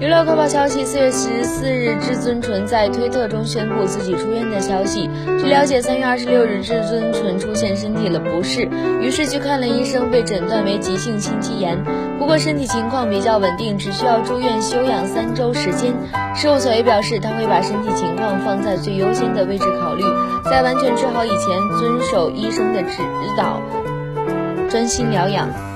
娱乐快报消息四月十四日至尊纯在推特中宣布自己出院的消息。据了解三月二十六日至尊纯出现身体的不适于是去看了医生被诊断为急性心肌炎。不过身体情况比较稳定只需要住院休养三周时间。事务所也表示他会把身体情况放在最优先的位置考虑。在完全治好以前遵守医生的指导专心疗养。